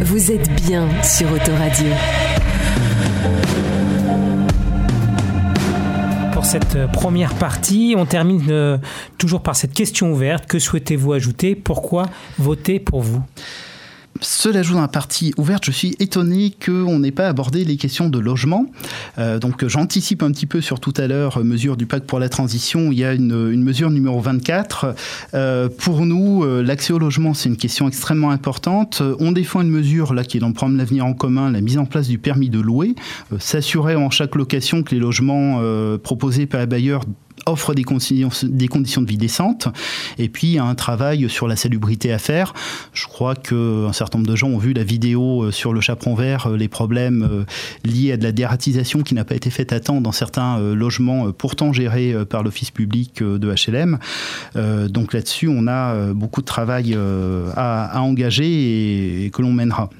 Vous êtes bien sur Autoradio. Pour cette première partie, on termine euh, toujours par cette question ouverte. Que souhaitez-vous ajouter? Pourquoi voter pour vous? Cela joue dans la partie ouverte, je suis étonné qu'on n'ait pas abordé les questions de logement. Euh, donc j'anticipe un petit peu sur tout à l'heure, euh, mesure du pacte pour la transition, il y a une, mesure numéro 24. Euh, pour nous, l'accès au logement, c'est une question extrêmement importante. On défend une mesure là qui est dans le L'avenir en commun, la mise en place du permis de louer, s'assurer en chaque location que les logements proposés par les bailleurs offre des conditions, de vie décentes, et puis un travail sur la salubrité à faire. Je crois qu'un certain nombre de gens ont vu la vidéo euh, sur le chaperon vert, euh, les problèmes euh, liés à de la dératisation qui n'a pas été faite à temps dans certains logements pourtant gérés par l'office public de HLM. Donc là-dessus, on a beaucoup de travail à, engager et que l'on mènera.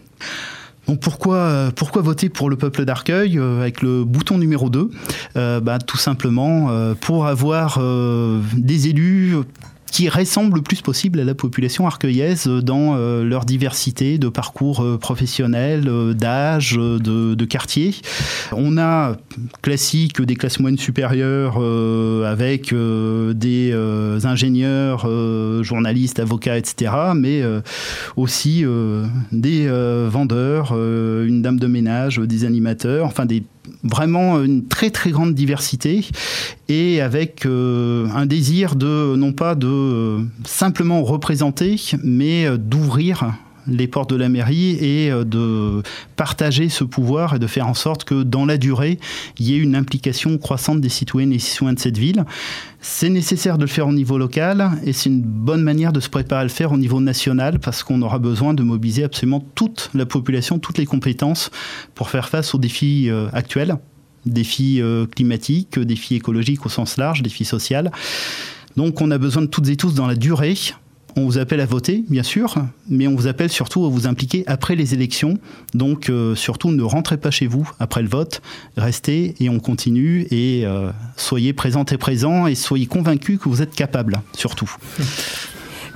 Donc pourquoi, euh, pourquoi voter pour le peuple d'Arcueil euh, avec le bouton numéro 2 euh, bah, Tout simplement pour avoir des élus qui ressemblent le plus possible à la population arcueillaise dans euh, leur diversité de parcours euh, professionnels, euh, d'âge, de, de quartier. On a classique des classes moyennes supérieures avec des ingénieurs, journalistes, avocats, etc., mais aussi des vendeurs, une dame de ménage, des animateurs, enfin des vraiment une très très grande diversité et avec euh, un désir de non pas de euh, simplement représenter mais euh, d'ouvrir les portes de la mairie et de partager ce pouvoir et de faire en sorte que dans la durée, il y ait une implication croissante des citoyennes et citoyens de cette ville. C'est nécessaire de le faire au niveau local et c'est une bonne manière de se préparer à le faire au niveau national parce qu'on aura besoin de mobiliser absolument toute la population, toutes les compétences pour faire face aux défis actuels défis euh, climatiques, défis écologiques au sens large, défis sociaux. Donc on a besoin de toutes et tous dans la durée. On vous appelle à voter, bien sûr, mais on vous appelle surtout à vous impliquer après les élections. Donc euh, surtout ne rentrez pas chez vous après le vote, restez et on continue et euh, soyez présents et présents et soyez convaincus que vous êtes capables, surtout.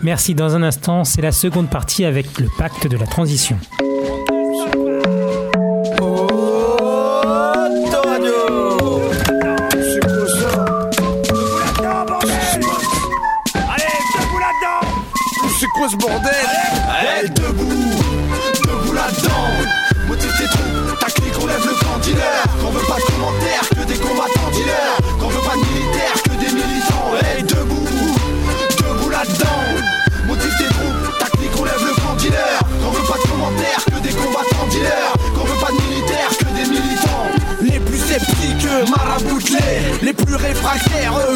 Merci. Dans un instant, c'est la seconde partie avec le pacte de la transition. Debout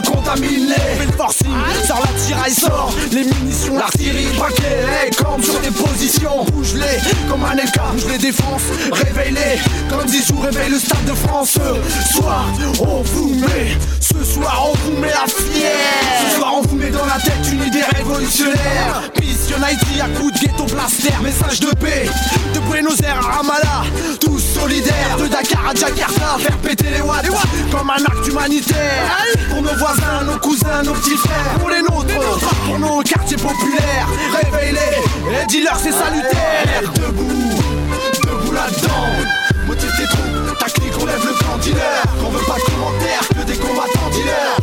contaminés Fais le forcing, la tiraille, sort. Les munitions, l'artillerie, braquée hey, Comme sur des positions, bouge-les Comme un LK, bouge les défenses Réveille-les, comme Zizou réveille le stade de France. Ce soir, on vous met Ce soir, on vous met la fière Ce soir, on vous met dans la tête une idée révolutionnaire. Mission United à coup de ghetto blaster Message de paix, de Buenos à Jakarta Faire péter les watts, comme un acte humanitaire. Pour nos voisins, nos cousins, nos petits frères. Pour les nôtres, pour nos quartiers populaires. Réveille-les, et dis-leur c'est salutaire. Debout, debout là-dedans. Motive tes troupes, ta clique, on lève le camp dealer. Qu'on veut pas de commentaires, que des combattants dealers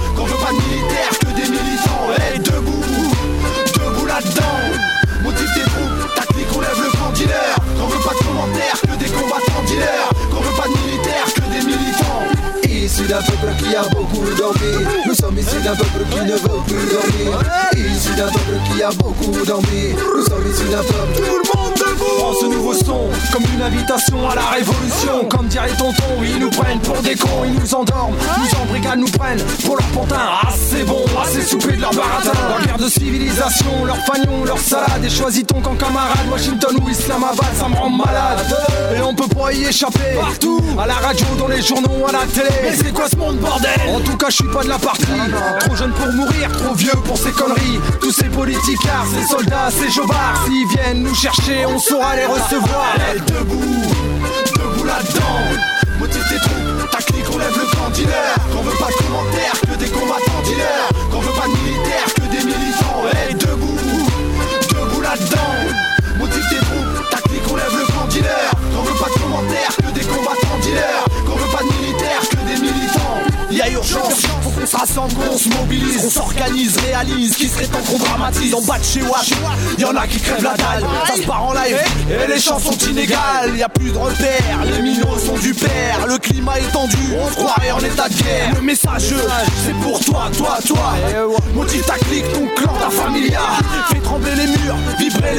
peuple qui a beaucoup dormi. Nous sommes issus d'un peuple qui ne veut plus dormir. Issu d'un peuple qui a beaucoup dormi. Nous sommes issus d'un peuple. Tout le monde debout. Prends ce nouveau son comme une invitation à la révolution Comme dirait tonton, ils nous prennent pour des cons Ils nous endorment, nous embrigadent, nous prennent pour leur pantin Ah c'est bon, assez soupé de leur baratin. Leur guerre de civilisation, leur fagnon, leur salade Et choisis ton camp camarade, Washington ou Islamabad Ça me rend malade. Et on peut pas y échapper. Partout, à la radio, dans les journaux, à la télé. Mais c'est quoi ce monde bordel? En tout cas je suis pas de la partie. Trop jeune pour mourir, trop vieux pour ces conneries. Tous ces politicards, ces soldats, ces jobards S'ils viennent nous chercher, on saura les recevoir. Hey, debout, debout là-dedans ensemble Motive tes troupes, on lève le camp dealer Qu'on veut pas de commentaires, que des combattants dealers. Qu'on veut pas de militaires, que des militants. Hey, debout, debout là-dedans. Motive tes troupes, ta clique, on lève le camp dealer Qu'on veut pas de commentaires, que des combattants dealers. Qu'on veut pas de militaires, que des militants. Y'a urgence se mobilise, on s'organise, réalise, qui serait temps qu'on dramatise. En bas de chez Watt, y'en a qui crèvent la dalle, ça se part en live, et les chances sont inégales. Y a plus de repères, les minots sont du père, le climat est tendu, on se croirait en état de guerre. Le message, c'est pour toi, toi, toi. Motive ta clique, ton clan, ta familia. Fais trembler les murs, vibrer.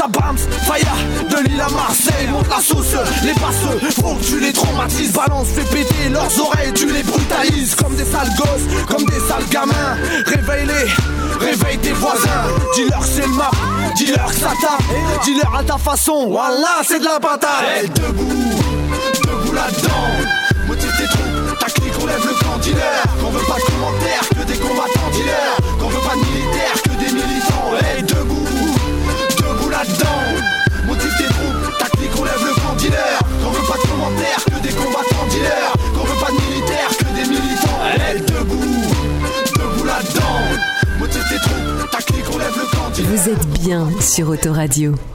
Ça de l'île à Marseille. Monte la sauce, les passeux, faut que tu les traumatises. Balance, fais péter leurs oreilles, tu les brutalises. Comme des sales gosses, comme des sales gamins. Réveille-les, réveille tes voisins. Dis-leur c'est le map, dis-leur que ça tape. Dis-leur à ta façon, voilà, c'est de la patate. Eh, debout, debout là-dedans. Motive tes troupes, ta clique, on lève le camp sur Autoradio.